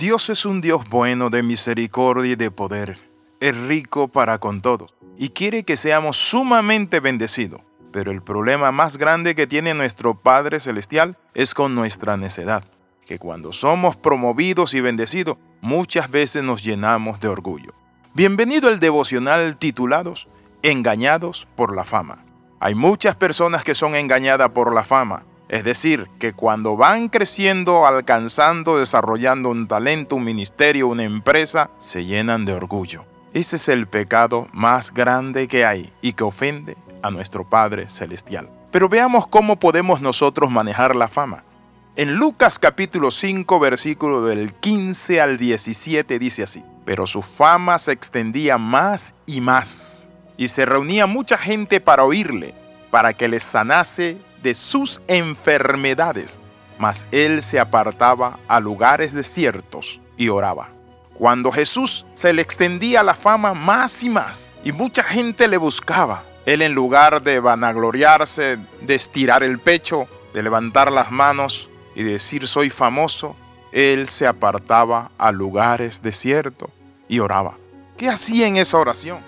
Dios es un Dios bueno de misericordia y de poder. Es rico para con todos y quiere que seamos sumamente bendecidos. Pero el problema más grande que tiene nuestro Padre Celestial es con nuestra necedad, que cuando somos promovidos y bendecidos, muchas veces nos llenamos de orgullo. Bienvenido al devocional titulados Engañados por la fama. Hay muchas personas que son engañadas por la fama, es decir, que cuando van creciendo, alcanzando, desarrollando un talento, un ministerio, una empresa, se llenan de orgullo. Ese es el pecado más grande que hay y que ofende a nuestro Padre Celestial. Pero veamos cómo podemos nosotros manejar la fama. En Lucas capítulo 5 versículo del 15 al 17 dice así, pero su fama se extendía más y más, y se reunía mucha gente para oírle, para que les sanase de sus enfermedades, mas él se apartaba a lugares desiertos y oraba. Cuando Jesús se le extendía la fama más y más, y mucha gente le buscaba, él en lugar de vanagloriarse, de estirar el pecho, de levantar las manos y decir soy famoso, él se apartaba a lugares desiertos y oraba. ¿Qué hacía en esa oración?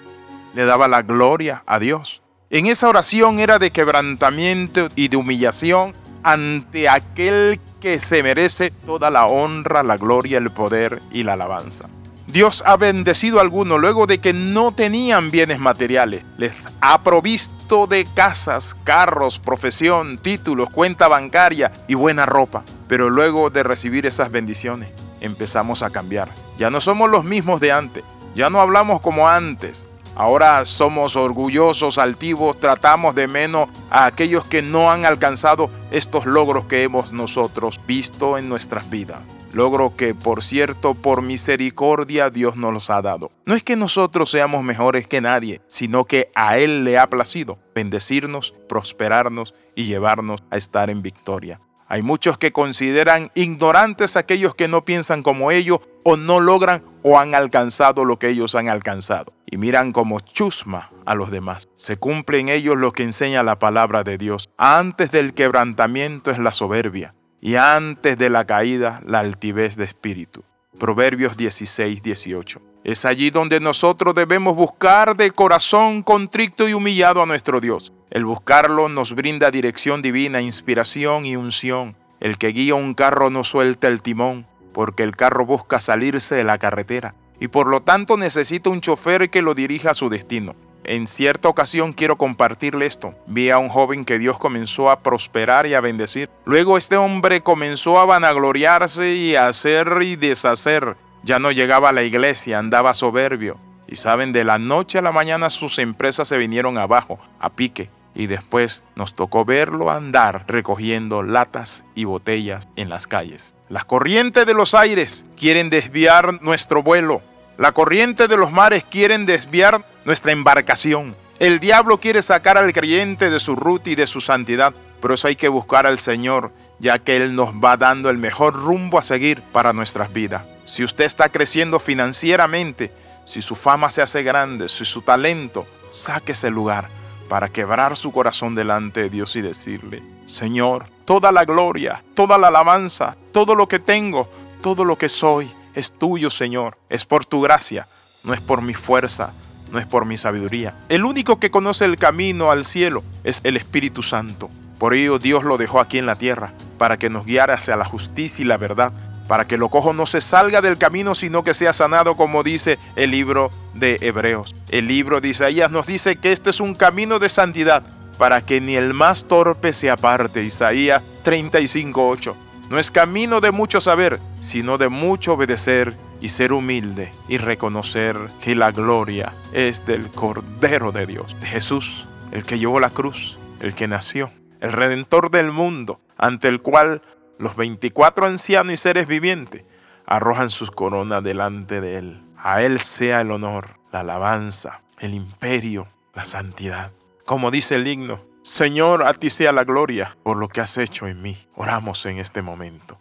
Le daba la gloria a Dios en esa oración era de quebrantamiento y de humillación ante aquel que se merece toda la honra, la gloria, el poder y la alabanza. Dios ha bendecido a algunos luego de que no tenían bienes materiales. Les ha provisto de casas, carros, profesión, títulos, cuenta bancaria y buena ropa. Pero luego de recibir esas bendiciones empezamos a cambiar. Ya no somos los mismos de antes. Ya no hablamos como antes. Ahora somos orgullosos, altivos, tratamos de menos a aquellos que no han alcanzado estos logros que hemos nosotros visto en nuestras vidas. Logro que, por cierto, por misericordia Dios nos los ha dado. No es que nosotros seamos mejores que nadie, sino que a Él le ha placido bendecirnos, prosperarnos y llevarnos a estar en victoria. Hay muchos que consideran ignorantes aquellos que no piensan como ellos o no logran o han alcanzado lo que ellos han alcanzado. Y miran como chusma a los demás. Se cumple en ellos lo que enseña la palabra de Dios. Antes del quebrantamiento es la soberbia y antes de la caída la altivez de espíritu. Proverbios 16, 18. Es allí donde nosotros debemos buscar de corazón contrito y humillado a nuestro Dios. El buscarlo nos brinda dirección divina, inspiración y unción. El que guía un carro no suelta el timón, porque el carro busca salirse de la carretera y por lo tanto necesita un chofer que lo dirija a su destino. En cierta ocasión quiero compartirle esto. Vi a un joven que Dios comenzó a prosperar y a bendecir. Luego este hombre comenzó a vanagloriarse y a hacer y deshacer. Ya no llegaba a la iglesia, andaba soberbio. Y saben, de la noche a la mañana sus empresas se vinieron abajo, a pique y después nos tocó verlo andar recogiendo latas y botellas en las calles. Las corrientes de los aires quieren desviar nuestro vuelo. La corriente de los mares quieren desviar nuestra embarcación. El diablo quiere sacar al creyente de su ruta y de su santidad. Pero eso hay que buscar al Señor, ya que Él nos va dando el mejor rumbo a seguir para nuestras vidas. Si usted está creciendo financieramente, si su fama se hace grande, si su talento, saque ese lugar para quebrar su corazón delante de Dios y decirle, Señor, toda la gloria, toda la alabanza, todo lo que tengo, todo lo que soy, es tuyo, Señor. Es por tu gracia, no es por mi fuerza, no es por mi sabiduría. El único que conoce el camino al cielo es el Espíritu Santo. Por ello Dios lo dejó aquí en la tierra, para que nos guiara hacia la justicia y la verdad, para que lo cojo no se salga del camino, sino que sea sanado, como dice el libro de Hebreos. El libro de Isaías nos dice que este es un camino de santidad, para que ni el más torpe se aparte. Isaías 35:8. No es camino de mucho saber, sino de mucho obedecer y ser humilde y reconocer que la gloria es del Cordero de Dios, de Jesús, el que llevó la cruz, el que nació, el redentor del mundo, ante el cual los 24 ancianos y seres vivientes arrojan sus coronas delante de Él. A Él sea el honor, la alabanza, el imperio, la santidad. Como dice el himno, Señor, a ti sea la gloria por lo que has hecho en mí. Oramos en este momento.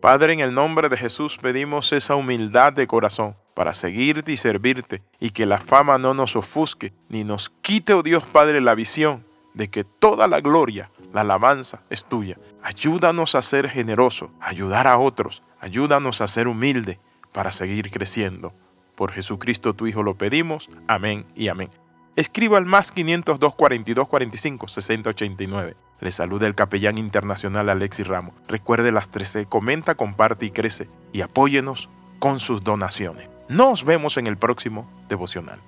Padre, en el nombre de Jesús pedimos esa humildad de corazón para seguirte y servirte y que la fama no nos ofusque ni nos quite, oh Dios Padre, la visión de que toda la gloria, la alabanza es tuya Ayúdanos a ser generosos, ayudar a otros, ayúdanos a ser humilde, para seguir creciendo. Por Jesucristo tu Hijo lo pedimos. Amén y amén. Escriba al más 502 42 45 60 89. Le saluda el capellán internacional Alexis Ramos. Recuerde las 13, comenta, comparte y crece. Y apóyenos con sus donaciones. Nos vemos en el próximo devocional.